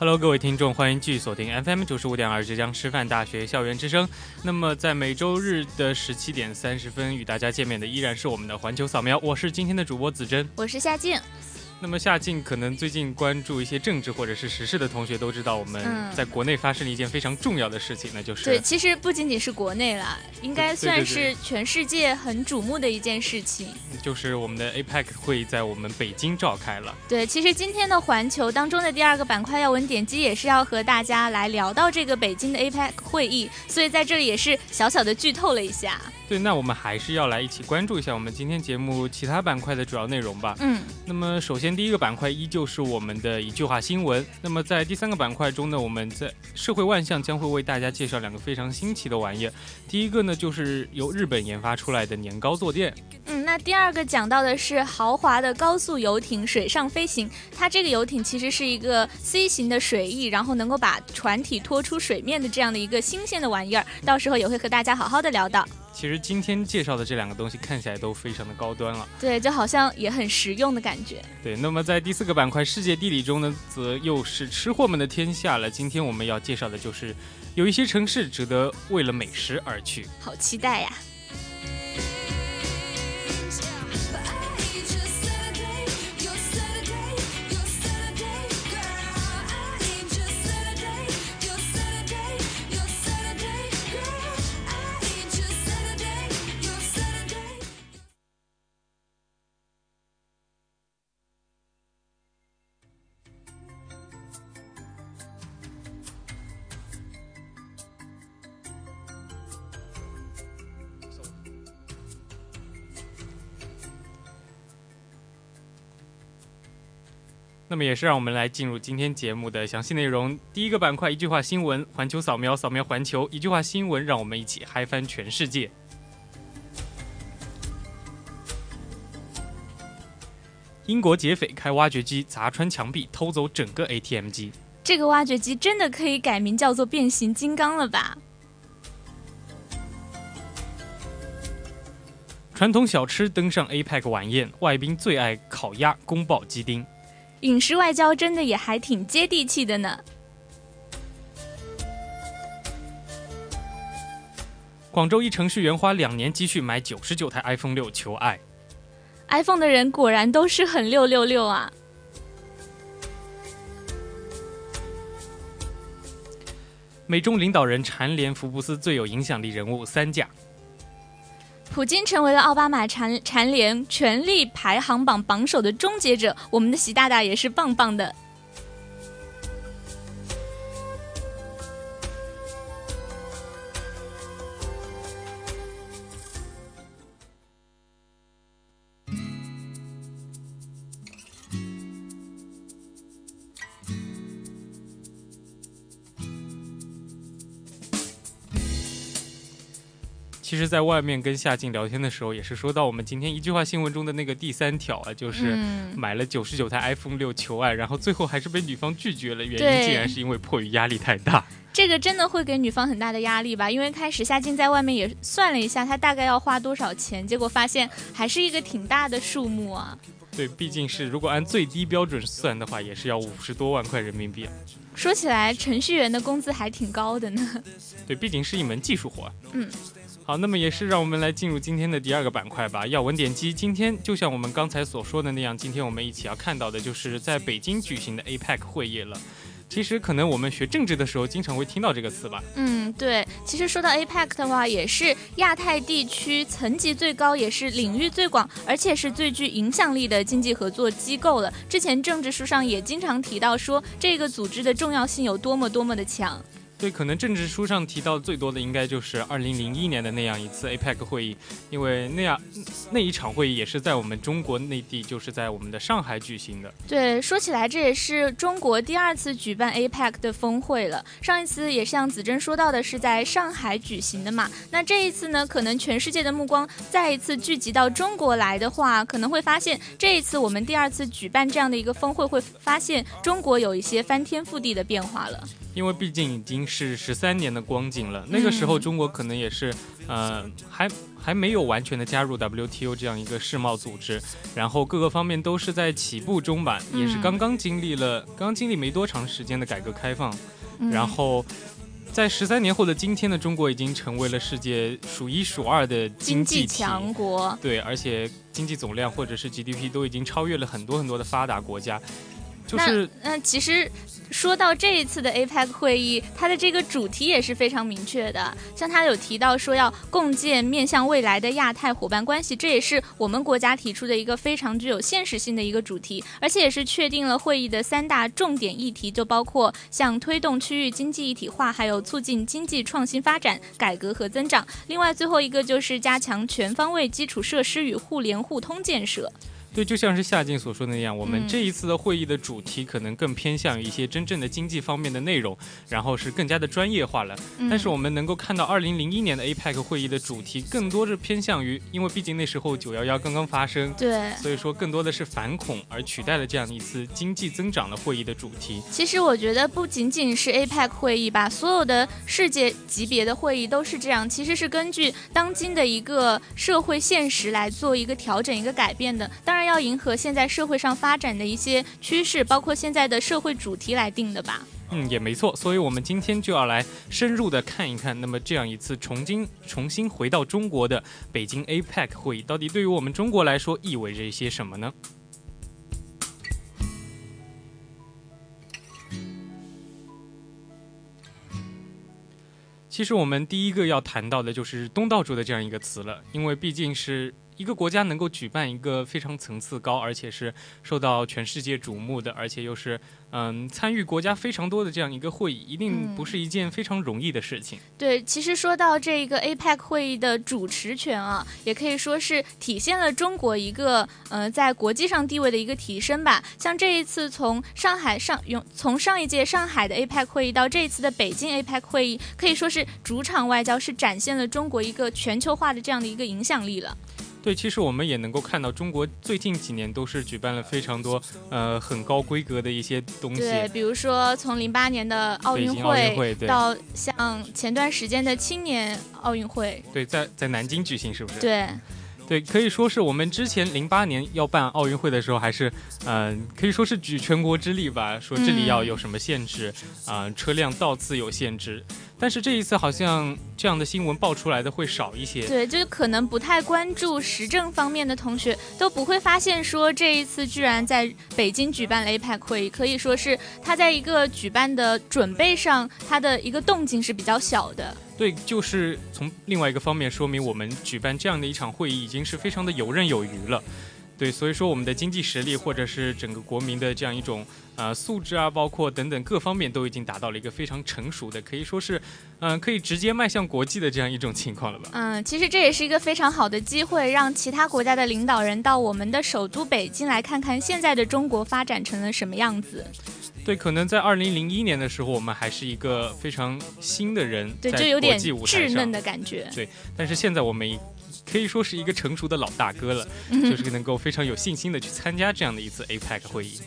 Hello，各位听众，欢迎继续锁定 FM 九十五点二浙江师范大学校园之声。那么，在每周日的十七点三十分与大家见面的依然是我们的环球扫描，我是今天的主播子珍，我是夏静。那么夏静可能最近关注一些政治或者是时事的同学都知道，我们在国内发生了一件非常重要的事情，那就是对，其实不仅仅是国内啦，应该算是全世界很瞩目的一件事情，就是我们的 APEC 会在我们北京召开了。对，其实今天的环球当中的第二个板块要闻点击也是要和大家来聊到这个北京的 APEC 会议，所以在这里也是小小的剧透了一下。对，那我们还是要来一起关注一下我们今天节目其他板块的主要内容吧。嗯，那么首先第一个板块依旧是我们的一句话新闻。那么在第三个板块中呢，我们在社会万象将会为大家介绍两个非常新奇的玩意儿。第一个呢，就是由日本研发出来的年糕坐垫。嗯，那第二个讲到的是豪华的高速游艇水上飞行。它这个游艇其实是一个 C 型的水翼，然后能够把船体拖出水面的这样的一个新鲜的玩意儿。到时候也会和大家好好的聊到。其实今天介绍的这两个东西看起来都非常的高端了，对，就好像也很实用的感觉。对，那么在第四个板块世界地理中呢，则又是吃货们的天下了。今天我们要介绍的就是有一些城市值得为了美食而去，好期待呀！那么也是让我们来进入今天节目的详细内容。第一个板块，一句话新闻，环球扫描，扫描环球，一句话新闻，让我们一起嗨翻全世界。英国劫匪开挖掘机砸穿墙壁，偷走整个 ATM 机。这个挖掘机真的可以改名叫做变形金刚了吧？传统小吃登上 APEC 晚宴，外宾最爱烤鸭、宫保鸡丁。饮食外交真的也还挺接地气的呢。广州一程序员花两年积蓄买九十九台 iPhone 六求爱。iPhone 的人果然都是很六六六啊！美中领导人蝉联福布斯最有影响力人物三甲。普京成为了奥巴马蝉蝉联权力排行榜榜首的终结者，我们的习大大也是棒棒的。实，在外面跟夏静聊天的时候，也是说到我们今天一句话新闻中的那个第三条啊，就是买了九十九台 iPhone 六求爱，然后最后还是被女方拒绝了，原因竟然是因为迫于压力太大。这个真的会给女方很大的压力吧？因为开始夏静在外面也算了一下，她大概要花多少钱，结果发现还是一个挺大的数目啊。对，毕竟是如果按最低标准算的话，也是要五十多万块人民币。说起来，程序员的工资还挺高的呢。对，毕竟是一门技术活。嗯。好，那么也是让我们来进入今天的第二个板块吧。要闻点击，今天就像我们刚才所说的那样，今天我们一起要看到的就是在北京举行的 APEC 会议了。其实可能我们学政治的时候经常会听到这个词吧。嗯，对。其实说到 APEC 的话，也是亚太地区层级最高，也是领域最广，而且是最具影响力的经济合作机构了。之前政治书上也经常提到说，这个组织的重要性有多么多么的强。对，可能政治书上提到最多的应该就是二零零一年的那样一次 APEC 会议，因为那样那一场会议也是在我们中国内地，就是在我们的上海举行的。对，说起来这也是中国第二次举办 APEC 的峰会了。上一次也像子珍说到的是在上海举行的嘛，那这一次呢，可能全世界的目光再一次聚集到中国来的话，可能会发现这一次我们第二次举办这样的一个峰会，会发现中国有一些翻天覆地的变化了。因为毕竟已经是十三年的光景了，那个时候中国可能也是，呃，还还没有完全的加入 WTO 这样一个世贸组织，然后各个方面都是在起步中吧，也是刚刚经历了刚经历没多长时间的改革开放，然后在十三年后的今天的中国已经成为了世界数一数二的经济强国，对，而且经济总量或者是 GDP 都已经超越了很多很多的发达国家。就是嗯，其实说到这一次的 APEC 会议，它的这个主题也是非常明确的。像它有提到说要共建面向未来的亚太伙伴关系，这也是我们国家提出的一个非常具有现实性的一个主题，而且也是确定了会议的三大重点议题，就包括像推动区域经济一体化，还有促进经济创新发展、改革和增长。另外，最后一个就是加强全方位基础设施与互联互通建设。对，就像是夏静所说的那样，我们这一次的会议的主题可能更偏向于一些真正的经济方面的内容，然后是更加的专业化了。但是我们能够看到，二零零一年的 APEC 会议的主题更多是偏向于，因为毕竟那时候九幺幺刚刚发生，对，所以说更多的是反恐，而取代了这样一次经济增长的会议的主题。其实我觉得不仅仅是 APEC 会议吧，所有的世界级别的会议都是这样，其实是根据当今的一个社会现实来做一个调整、一个改变的。当然。要迎合现在社会上发展的一些趋势，包括现在的社会主题来定的吧。嗯，也没错。所以，我们今天就要来深入的看一看，那么这样一次重新重新回到中国的北京 APEC 会议，到底对于我们中国来说意味着一些什么呢？其实，我们第一个要谈到的就是东道主的这样一个词了，因为毕竟是。一个国家能够举办一个非常层次高，而且是受到全世界瞩目的，而且又是嗯参与国家非常多的这样一个会议，一定不是一件非常容易的事情。对，其实说到这个 APEC 会议的主持权啊，也可以说是体现了中国一个呃在国际上地位的一个提升吧。像这一次从上海上用从上一届上海的 APEC 会议到这一次的北京 APEC 会议，可以说是主场外交，是展现了中国一个全球化的这样的一个影响力了。对，其实我们也能够看到，中国最近几年都是举办了非常多呃很高规格的一些东西。对，比如说从零八年的奥运会到像前段时间的青年奥运会。对，在在南京举行，是不是？对。对，可以说是我们之前零八年要办奥运会的时候，还是嗯，可以说是举全国之力吧，说这里要有什么限制啊，车辆到次有限制。但是这一次好像这样的新闻爆出来的会少一些。对，就是可能不太关注时政方面的同学都不会发现，说这一次居然在北京举办了 APEC 会议，可以说是他在一个举办的准备上，他的一个动静是比较小的。对，就是从另外一个方面说明，我们举办这样的一场会议已经是非常的游刃有余了。对，所以说我们的经济实力或者是整个国民的这样一种呃素质啊，包括等等各方面都已经达到了一个非常成熟的，可以说是嗯可以直接迈向国际的这样一种情况了吧？嗯，其实这也是一个非常好的机会，让其他国家的领导人到我们的首都北京来看看现在的中国发展成了什么样子。对，可能在二零零一年的时候，我们还是一个非常新的人，对，就有点稚嫩的感觉。对，但是现在我们可以说是一个成熟的老大哥了，就是能够非常有信心的去参加这样的一次 APEC 会议。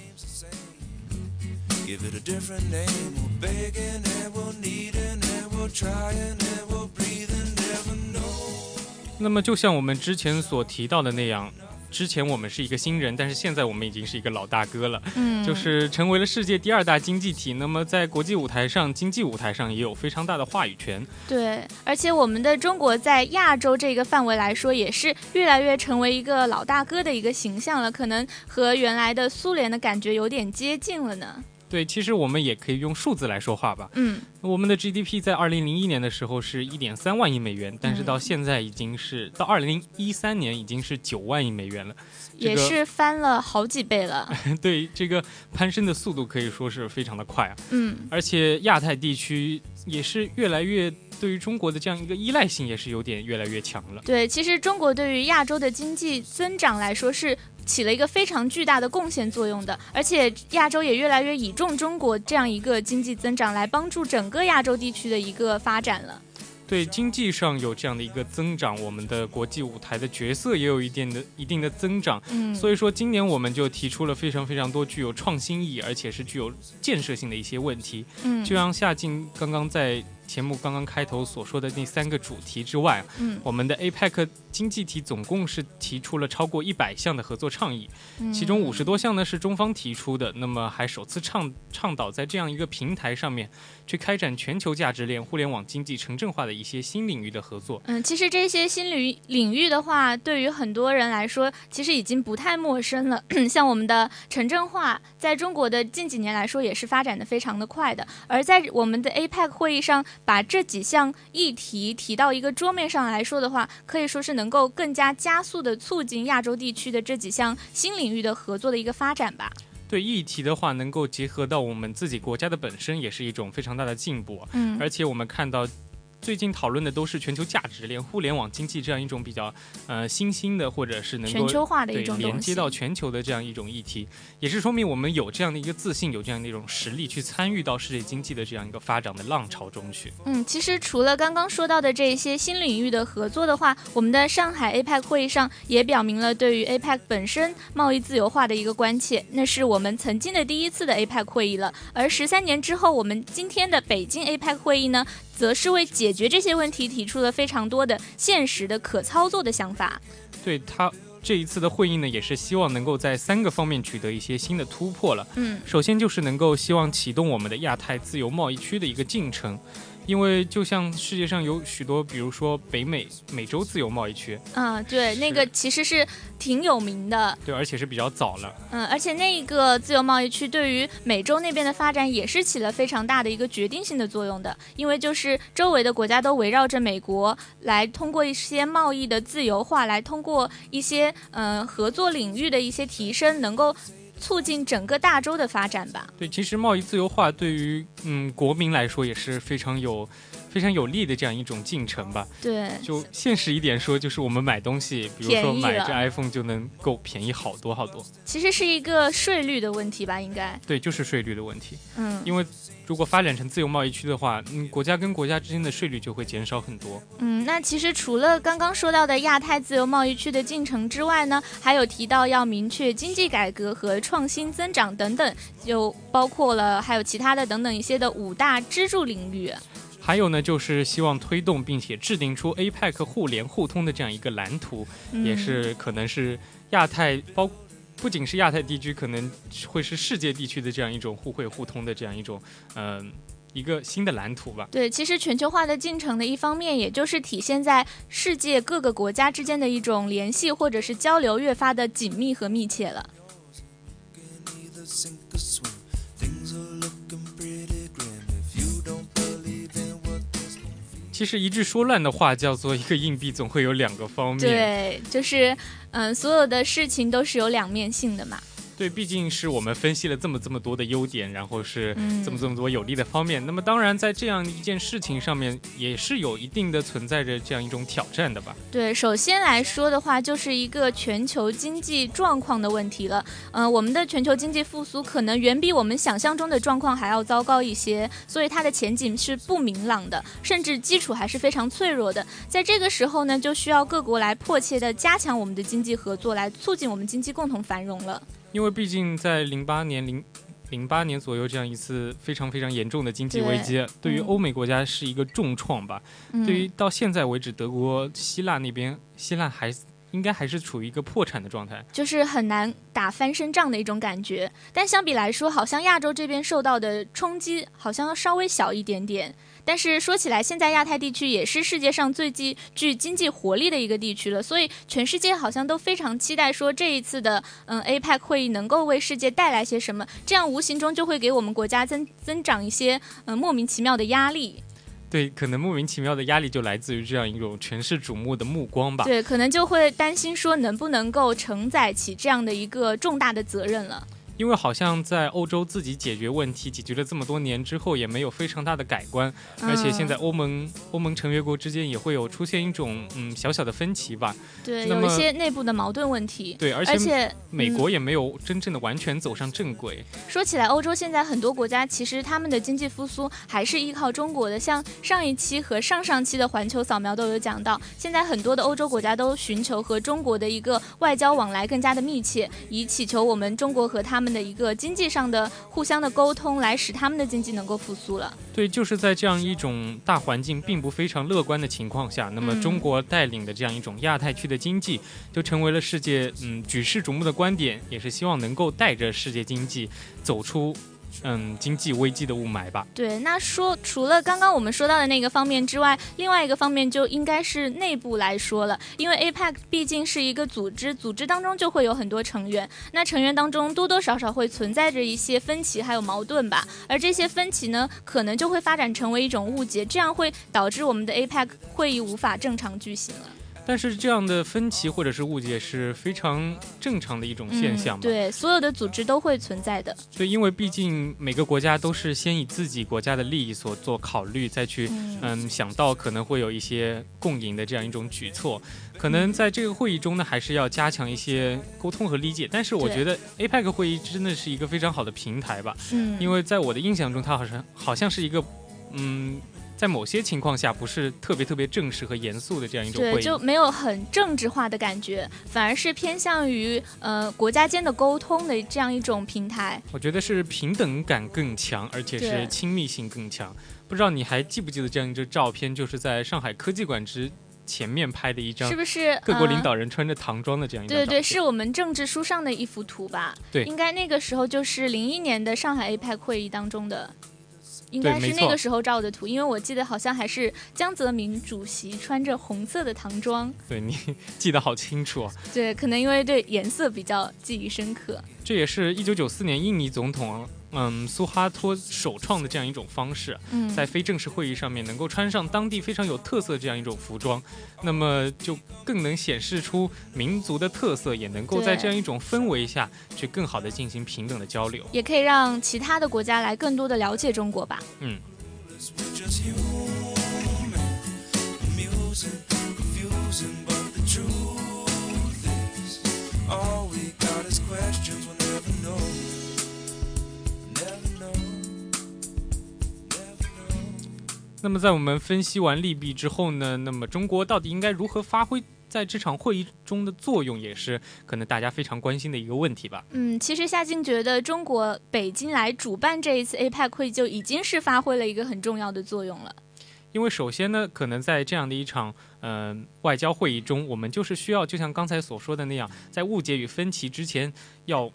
那么，就像我们之前所提到的那样。之前我们是一个新人，但是现在我们已经是一个老大哥了，嗯，就是成为了世界第二大经济体。那么在国际舞台上，经济舞台上也有非常大的话语权。对，而且我们的中国在亚洲这个范围来说，也是越来越成为一个老大哥的一个形象了，可能和原来的苏联的感觉有点接近了呢。对，其实我们也可以用数字来说话吧。嗯，我们的 GDP 在二零零一年的时候是一点三万亿美元，但是到现在已经是到二零一三年已经是九万亿美元了，也是翻了好几倍了。对，这个攀升的速度可以说是非常的快啊。嗯，而且亚太地区也是越来越对于中国的这样一个依赖性也是有点越来越强了。对，其实中国对于亚洲的经济增长来说是。起了一个非常巨大的贡献作用的，而且亚洲也越来越倚重中国这样一个经济增长来帮助整个亚洲地区的一个发展了。对经济上有这样的一个增长，我们的国际舞台的角色也有一定的一定的增长。嗯，所以说今年我们就提出了非常非常多具有创新意义，而且是具有建设性的一些问题。嗯，就像夏静刚刚在。节目刚刚开头所说的那三个主题之外，嗯，我们的 APEC 经济体总共是提出了超过一百项的合作倡议，其中五十多项呢是中方提出的，那么还首次倡倡导在这样一个平台上面去开展全球价值链、互联网经济城镇化的一些新领域的合作。嗯，其实这些新领领域的话，对于很多人来说，其实已经不太陌生了。像我们的城镇化，在中国的近几年来说，也是发展的非常的快的。而在我们的 APEC 会议上，把这几项议题提到一个桌面上来说的话，可以说是能够更加加速的促进亚洲地区的这几项新领域的合作的一个发展吧。对议题的话，能够结合到我们自己国家的本身，也是一种非常大的进步。嗯，而且我们看到。最近讨论的都是全球价值链、互联网经济这样一种比较呃新兴的，或者是能够全球化的一种连接到全球的这样一种议题，也是说明我们有这样的一个自信，有这样的一种实力去参与到世界经济的这样一个发展的浪潮中去。嗯，其实除了刚刚说到的这些新领域的合作的话，我们的上海 APEC 会议上也表明了对于 APEC 本身贸易自由化的一个关切。那是我们曾经的第一次的 APEC 会议了，而十三年之后，我们今天的北京 APEC 会议呢？则是为解决这些问题提出了非常多的现实的可操作的想法。对他这一次的会议呢，也是希望能够在三个方面取得一些新的突破了。嗯，首先就是能够希望启动我们的亚太自由贸易区的一个进程。因为就像世界上有许多，比如说北美美洲自由贸易区，嗯，对，那个其实是挺有名的，对，而且是比较早了，嗯，而且那一个自由贸易区对于美洲那边的发展也是起了非常大的一个决定性的作用的，因为就是周围的国家都围绕着美国来通过一些贸易的自由化，来通过一些嗯合作领域的一些提升，能够。促进整个大洲的发展吧。对，其实贸易自由化对于嗯国民来说也是非常有。非常有利的这样一种进程吧。对，就现实一点说，就是我们买东西，比如说买这 iPhone 就能够便宜好多好多。其实是一个税率的问题吧，应该。对，就是税率的问题。嗯，因为如果发展成自由贸易区的话，嗯，国家跟国家之间的税率就会减少很多。嗯，那其实除了刚刚说到的亚太自由贸易区的进程之外呢，还有提到要明确经济改革和创新增长等等，就包括了还有其他的等等一些的五大支柱领域。还有呢，就是希望推动并且制定出 APEC 互联互通的这样一个蓝图，也是可能是亚太包，不仅是亚太地区，可能会是世界地区的这样一种互惠互通的这样一种，嗯，一个新的蓝图吧。对，其实全球化的进程的一方面，也就是体现在世界各个国家之间的一种联系或者是交流越发的紧密和密切了。其实一句说烂的话叫做一个硬币总会有两个方面。对，就是，嗯，所有的事情都是有两面性的嘛。对，毕竟是我们分析了这么这么多的优点，然后是这么这么多有利的方面。那么当然，在这样一件事情上面，也是有一定的存在着这样一种挑战的吧？对，首先来说的话，就是一个全球经济状况的问题了。嗯，我们的全球经济复苏可能远比我们想象中的状况还要糟糕一些，所以它的前景是不明朗的，甚至基础还是非常脆弱的。在这个时候呢，就需要各国来迫切的加强我们的经济合作，来促进我们经济共同繁荣了。因为毕竟在零八年零零八年左右这样一次非常非常严重的经济危机，对于欧美国家是一个重创吧。对于到现在为止，德国、希腊那边，希腊还应该还是处于一个破产的状态，就是很难打翻身仗的一种感觉。但相比来说，好像亚洲这边受到的冲击好像要稍微小一点点。但是说起来，现在亚太地区也是世界上最具具经济活力的一个地区了，所以全世界好像都非常期待说这一次的嗯 APEC 会议能够为世界带来些什么，这样无形中就会给我们国家增增长一些嗯莫名其妙的压力。对，可能莫名其妙的压力就来自于这样一种全市瞩目的目光吧。对，可能就会担心说能不能够承载起这样的一个重大的责任了。因为好像在欧洲自己解决问题解决了这么多年之后，也没有非常大的改观，而且现在欧盟欧盟成员国之间也会有出现一种嗯小小的分歧吧。对，有一些内部的矛盾问题。对，而且美国也没有真正的完全走上正轨。说起来，欧洲现在很多国家其实他们的经济复苏还是依靠中国的，像上一期和上上期的环球扫描都有讲到，现在很多的欧洲国家都寻求和中国的一个外交往来更加的密切，以祈求我们中国和他们。的一个经济上的互相的沟通，来使他们的经济能够复苏了。对，就是在这样一种大环境并不非常乐观的情况下，那么中国带领的这样一种亚太区的经济，就成为了世界嗯举世瞩目的观点，也是希望能够带着世界经济走出。嗯，经济危机的雾霾吧。对，那说除了刚刚我们说到的那个方面之外，另外一个方面就应该是内部来说了。因为 APEC 毕竟是一个组织，组织当中就会有很多成员，那成员当中多多少少会存在着一些分歧还有矛盾吧。而这些分歧呢，可能就会发展成为一种误解，这样会导致我们的 APEC 会议无法正常举行了。但是这样的分歧或者是误解是非常正常的一种现象。对，所有的组织都会存在的。对，因为毕竟每个国家都是先以自己国家的利益所做考虑，再去嗯想到可能会有一些共赢的这样一种举措。可能在这个会议中呢，还是要加强一些沟通和理解。但是我觉得 APEC 会议真的是一个非常好的平台吧。嗯。因为在我的印象中，它好像好像是一个嗯。在某些情况下，不是特别特别正式和严肃的这样一种会议，对，就没有很政治化的感觉，反而是偏向于呃国家间的沟通的这样一种平台。我觉得是平等感更强，而且是亲密性更强。不知道你还记不记得这样一张照片，就是在上海科技馆之前面拍的一张，是不是各国领导人穿着唐装的这样一张？对对，是我们政治书上的一幅图吧？对，应该那个时候就是零一年的上海 APEC 会议当中的。应该是那个时候照的图，因为我记得好像还是江泽民主席穿着红色的唐装。对你 记得好清楚。对，可能因为对颜色比较记忆深刻。这也是一九九四年印尼总统。嗯，苏哈托首创的这样一种方式，在非正式会议上面能够穿上当地非常有特色这样一种服装，那么就更能显示出民族的特色，也能够在这样一种氛围下去更好的进行平等的交流，也可以让其他的国家来更多的了解中国吧。嗯。那么在我们分析完利弊之后呢，那么中国到底应该如何发挥在这场会议中的作用，也是可能大家非常关心的一个问题吧。嗯，其实夏静觉得中国北京来主办这一次 APEC 会议就已经是发挥了一个很重要的作用了。因为首先呢，可能在这样的一场嗯外交会议中，我们就是需要就像刚才所说的那样，在误解与分歧之前要。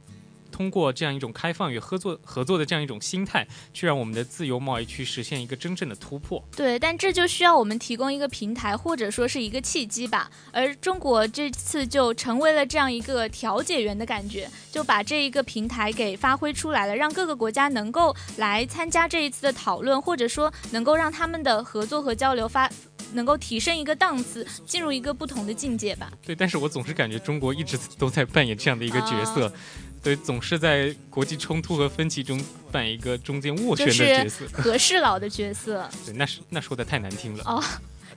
通过这样一种开放与合作合作的这样一种心态，去让我们的自由贸易区实现一个真正的突破。对，但这就需要我们提供一个平台，或者说是一个契机吧。而中国这次就成为了这样一个调解员的感觉，就把这一个平台给发挥出来了，让各个国家能够来参加这一次的讨论，或者说能够让他们的合作和交流发能够提升一个档次，进入一个不同的境界吧。对，但是我总是感觉中国一直都在扮演这样的一个角色。对，总是在国际冲突和分歧中扮演一个中间斡旋的角色，和事佬的角色。对，那是那说的太难听了。哦，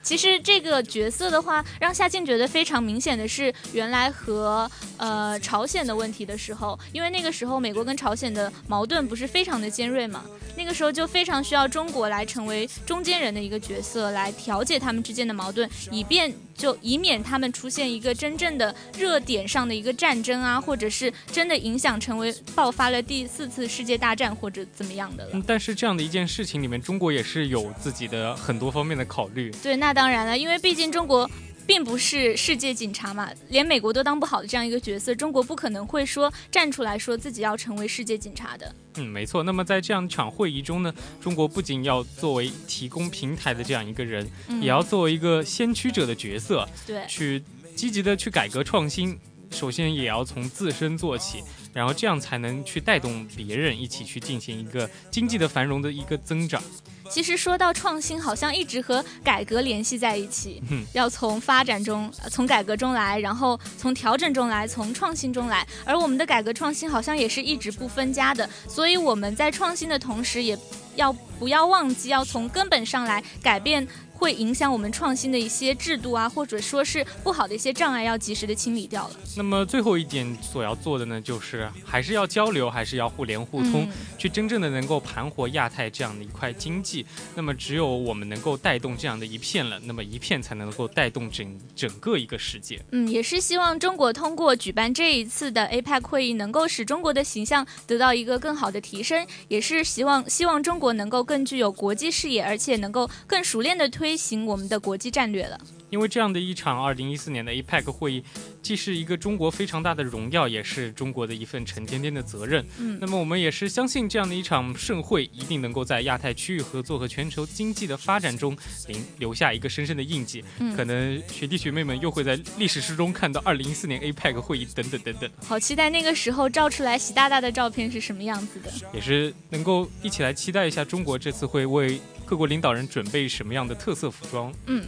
其实这个角色的话，让夏静觉得非常明显的是，原来和呃朝鲜的问题的时候，因为那个时候美国跟朝鲜的矛盾不是非常的尖锐嘛。那个时候就非常需要中国来成为中间人的一个角色，来调解他们之间的矛盾，以便就以免他们出现一个真正的热点上的一个战争啊，或者是真的影响成为爆发了第四次世界大战或者怎么样的了。但是这样的一件事情里面，中国也是有自己的很多方面的考虑。对，那当然了，因为毕竟中国。并不是世界警察嘛，连美国都当不好的这样一个角色，中国不可能会说站出来说自己要成为世界警察的。嗯，没错。那么在这样一场会议中呢，中国不仅要作为提供平台的这样一个人，也要作为一个先驱者的角色，对，去积极的去改革创新。首先也要从自身做起，然后这样才能去带动别人一起去进行一个经济的繁荣的一个增长。其实说到创新，好像一直和改革联系在一起。嗯，要从发展中、从改革中来，然后从调整中来，从创新中来。而我们的改革创新好像也是一直不分家的，所以我们在创新的同时，也要不要忘记要从根本上来改变。会影响我们创新的一些制度啊，或者说是不好的一些障碍，要及时的清理掉了。那么最后一点所要做的呢，就是还是要交流，还是要互联互通，去真正的能够盘活亚太这样的一块经济。那么只有我们能够带动这样的一片了，那么一片才能够带动整整个一个世界。嗯，也是希望中国通过举办这一次的 APEC 会议，能够使中国的形象得到一个更好的提升，也是希望希望中国能够更具有国际视野，而且能够更熟练的推。推行我们的国际战略了。因为这样的一场二零一四年的 APEC 会议，既是一个中国非常大的荣耀，也是中国的一份沉甸甸的责任。嗯，那么我们也是相信这样的一场盛会，一定能够在亚太区域合作和全球经济的发展中留留下一个深深的印记。嗯，可能学弟学妹们又会在历史书中看到二零一四年 APEC 会议等等等等。好期待那个时候照出来习大大的照片是什么样子的，也是能够一起来期待一下中国这次会为。各国领导人准备什么样的特色服装？嗯。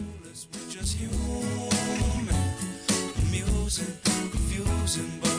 We're just human, amusing, confusing, but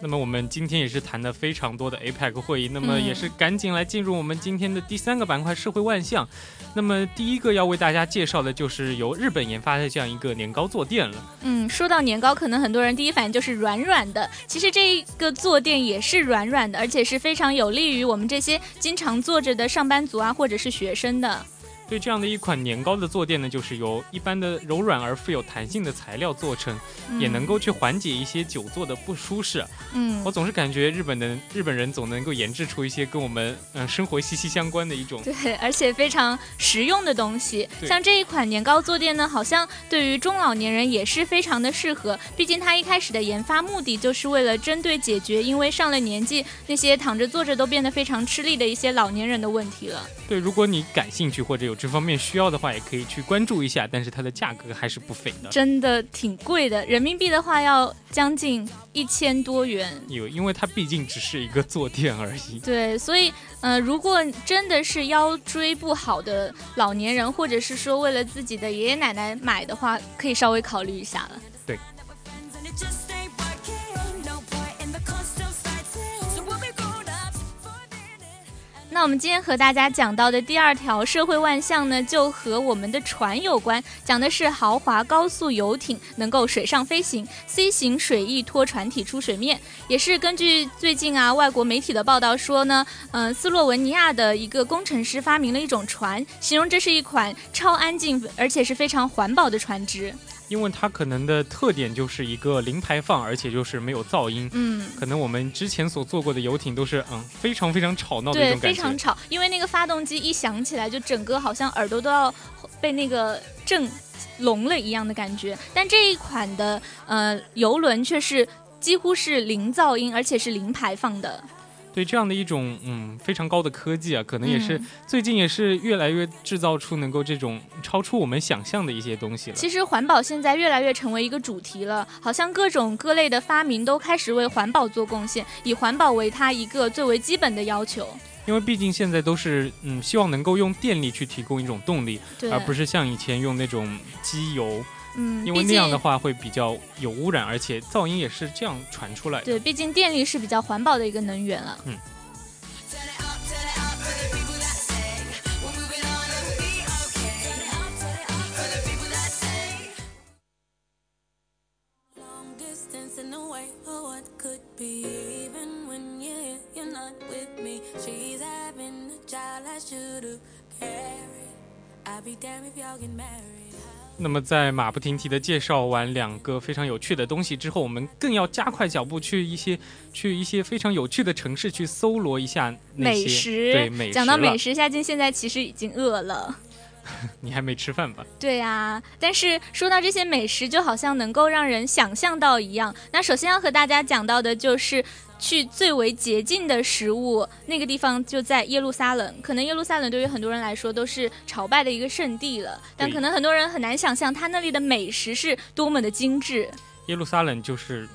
那么我们今天也是谈的非常多的 APEC 会议，那么也是赶紧来进入我们今天的第三个板块社会万象。那么第一个要为大家介绍的就是由日本研发的这样一个年糕坐垫了。嗯，说到年糕，可能很多人第一反应就是软软的，其实这一个坐垫也是软软的，而且是非常有利于我们这些经常坐着的上班族啊，或者是学生的。对这样的一款年糕的坐垫呢，就是由一般的柔软而富有弹性的材料做成，也能够去缓解一些久坐的不舒适。嗯，我总是感觉日本的日本人总能够研制出一些跟我们嗯生活息息相关的一种对，而且非常实用的东西。像这一款年糕坐垫呢，好像对于中老年人也是非常的适合。毕竟它一开始的研发目的就是为了针对解决因为上了年纪那些躺着坐着都变得非常吃力的一些老年人的问题了。对，如果你感兴趣或者有这方面需要的话，也可以去关注一下。但是它的价格还是不菲的，真的挺贵的，人民币的话要将近一千多元。有，因为它毕竟只是一个坐垫而已。对，所以，呃，如果真的是腰椎不好的老年人，或者是说为了自己的爷爷奶奶买的话，可以稍微考虑一下了。对。那我们今天和大家讲到的第二条社会万象呢，就和我们的船有关，讲的是豪华高速游艇能够水上飞行，C 型水翼拖船体出水面，也是根据最近啊外国媒体的报道说呢，嗯，斯洛文尼亚的一个工程师发明了一种船，形容这是一款超安静而且是非常环保的船只。因为它可能的特点就是一个零排放，而且就是没有噪音。嗯，可能我们之前所坐过的游艇都是嗯非常非常吵闹的一种感觉。非常吵，因为那个发动机一响起来，就整个好像耳朵都要被那个震聋了一样的感觉。但这一款的呃游轮却是几乎是零噪音，而且是零排放的。对这样的一种嗯非常高的科技啊，可能也是最近也是越来越制造出能够这种超出我们想象的一些东西了。其实环保现在越来越成为一个主题了，好像各种各类的发明都开始为环保做贡献，以环保为它一个最为基本的要求。因为毕竟现在都是嗯希望能够用电力去提供一种动力，而不是像以前用那种机油。嗯，因为那样的话会比较有污染，而且噪音也是这样传出来的。对，毕竟电力是比较环保的一个能源了。嗯。那么在马不停蹄的介绍完两个非常有趣的东西之后，我们更要加快脚步去一些去一些非常有趣的城市去搜罗一下美食。对，美食。讲到美食，夏静现在其实已经饿了。你还没吃饭吧？对呀，但是说到这些美食，就好像能够让人想象到一样。那首先要和大家讲到的就是。去最为洁净的食物，那个地方就在耶路撒冷。可能耶路撒冷对于很多人来说都是朝拜的一个圣地了，但可能很多人很难想象它那里的美食是多么的精致。耶路撒冷就是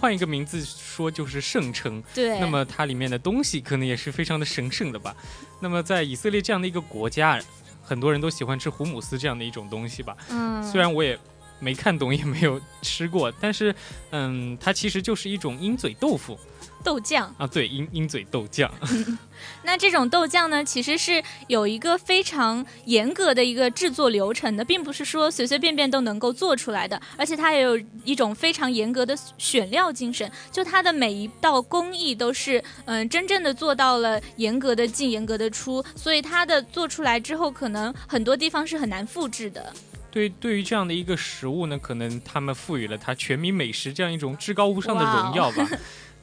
换一个名字说就是圣城，对。那么它里面的东西可能也是非常的神圣的吧。那么在以色列这样的一个国家，很多人都喜欢吃胡姆斯这样的一种东西吧。嗯，虽然我也。没看懂也没有吃过，但是，嗯，它其实就是一种鹰嘴豆腐，豆酱啊，对，鹰鹰嘴豆酱。那这种豆酱呢，其实是有一个非常严格的一个制作流程的，并不是说随随便便都能够做出来的，而且它也有一种非常严格的选料精神，就它的每一道工艺都是，嗯，真正的做到了严格的进，严格的出，所以它的做出来之后，可能很多地方是很难复制的。对，对于这样的一个食物呢，可能他们赋予了它全民美食这样一种至高无上的荣耀吧。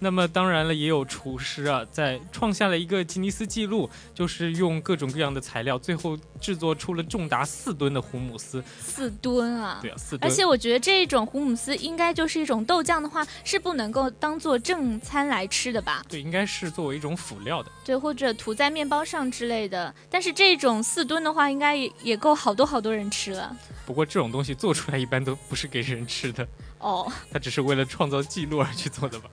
那么当然了，也有厨师啊，在创下了一个吉尼斯纪录，就是用各种各样的材料，最后制作出了重达四吨的胡姆斯。四吨啊！对啊，四吨。而且我觉得这种胡姆斯应该就是一种豆酱的话，是不能够当做正餐来吃的吧？对，应该是作为一种辅料的。对，或者涂在面包上之类的。但是这种四吨的话，应该也也够好多好多人吃了。不过这种东西做出来一般都不是给人吃的。哦。它只是为了创造记录而去做的吧？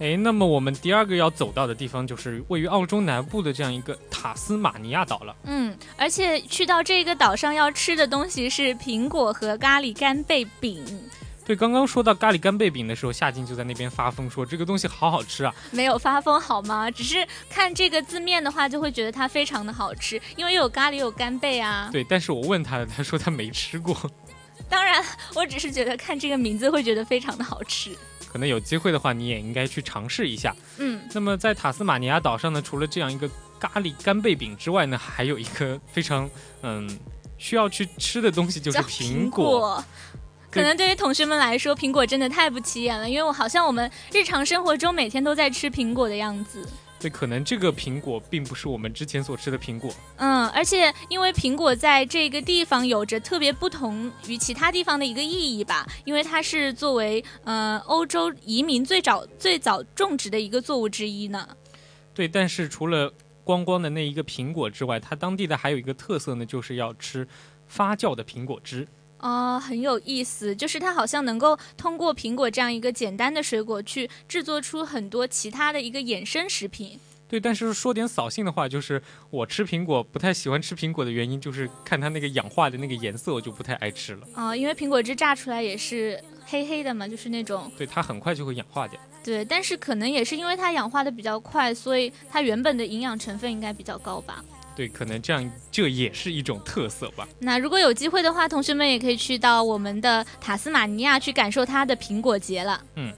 哎，那么我们第二个要走到的地方就是位于澳洲南部的这样一个塔斯马尼亚岛了。嗯，而且去到这个岛上要吃的东西是苹果和咖喱干贝饼。对，刚刚说到咖喱干贝饼的时候，夏静就在那边发疯说这个东西好好吃啊。没有发疯好吗？只是看这个字面的话，就会觉得它非常的好吃，因为又有咖喱又有干贝啊。对，但是我问他，他说他没吃过。当然，我只是觉得看这个名字会觉得非常的好吃。可能有机会的话，你也应该去尝试一下。嗯，那么在塔斯马尼亚岛上呢，除了这样一个咖喱干贝饼之外呢，还有一个非常嗯需要去吃的东西，就是苹果。可能对于同学们来说，苹果真的太不起眼了，因为我好像我们日常生活中每天都在吃苹果的样子。对，可能这个苹果并不是我们之前所吃的苹果。嗯，而且因为苹果在这个地方有着特别不同于其他地方的一个意义吧，因为它是作为呃欧洲移民最早最早种植的一个作物之一呢。对，但是除了光光的那一个苹果之外，它当地的还有一个特色呢，就是要吃发酵的苹果汁。啊，很有意思，就是它好像能够通过苹果这样一个简单的水果去制作出很多其他的一个衍生食品。对，但是说点扫兴的话，就是我吃苹果不太喜欢吃苹果的原因，就是看它那个氧化的那个颜色，我就不太爱吃了。啊，因为苹果汁榨出来也是黑黑的嘛，就是那种。对，它很快就会氧化掉。对，但是可能也是因为它氧化的比较快，所以它原本的营养成分应该比较高吧。对，可能这样这也是一种特色吧。那如果有机会的话，同学们也可以去到我们的塔斯马尼亚去感受它的苹果节了。嗯。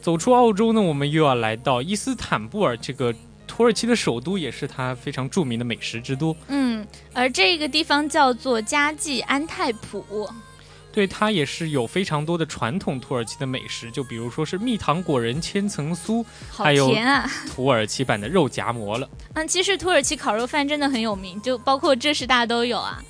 走出澳洲呢，我们又要来到伊斯坦布尔，这个土耳其的首都，也是它非常著名的美食之都。嗯，而这个地方叫做加济安泰普。对它也是有非常多的传统土耳其的美食，就比如说是蜜糖果仁千层酥，还有土耳其版的肉夹馍了。嗯，其实土耳其烤肉饭真的很有名，就包括这十大都有啊。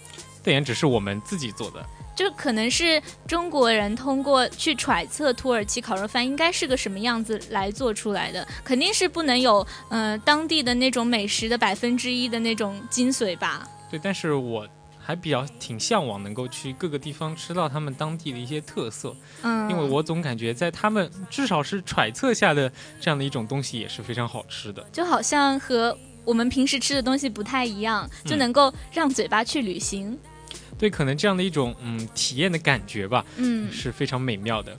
对也只是我们自己做的，就可能是中国人通过去揣测土耳其烤肉饭应该是个什么样子来做出来的，肯定是不能有嗯当地的那种美食的百分之一的那种精髓吧。对，但是我。还比较挺向往能够去各个地方吃到他们当地的一些特色，嗯，因为我总感觉在他们至少是揣测下的这样的一种东西也是非常好吃的，就好像和我们平时吃的东西不太一样，就能够让嘴巴去旅行。对，可能这样的一种嗯体验的感觉吧，嗯，是非常美妙的。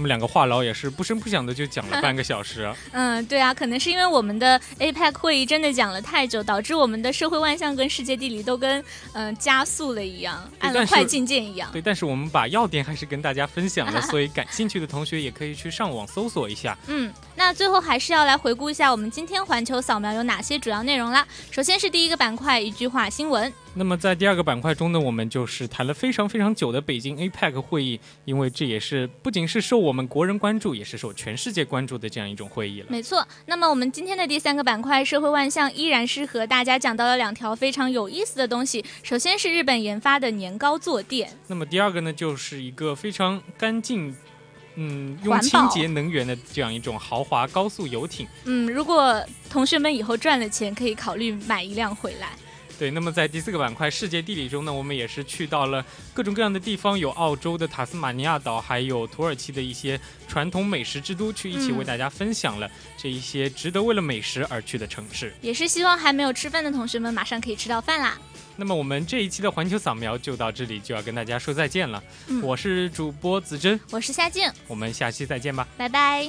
么两个话痨也是不声不响的就讲了半个小时。嗯，对啊，可能是因为我们的 APEC 会议真的讲了太久，导致我们的社会万象跟世界地理都跟嗯加速了一样，按了快进键一样。对，但是我们把要点还是跟大家分享了，所以感兴趣的同学也可以去上网搜索一下。嗯，那最后还是要来回顾一下我们今天环球扫描有哪些主要内容啦。首先是第一个板块，一句话新闻。那么在第二个板块中呢，我们就是谈了非常非常久的北京 APEC 会议，因为这也是不仅是受我们国人关注，也是受全世界关注的这样一种会议了。没错。那么我们今天的第三个板块社会万象依然是和大家讲到了两条非常有意思的东西。首先是日本研发的年糕坐垫。那么第二个呢，就是一个非常干净，嗯，用清洁能源的这样一种豪华高速游艇。嗯，如果同学们以后赚了钱，可以考虑买一辆回来。对，那么在第四个板块世界地理中呢，我们也是去到了各种各样的地方，有澳洲的塔斯马尼亚岛，还有土耳其的一些传统美食之都，去一起为大家分享了这一些值得为了美食而去的城市。也是希望还没有吃饭的同学们马上可以吃到饭啦。那么我们这一期的环球扫描就到这里，就要跟大家说再见了。我是主播子珍，我是夏静，我们下期再见吧，拜拜。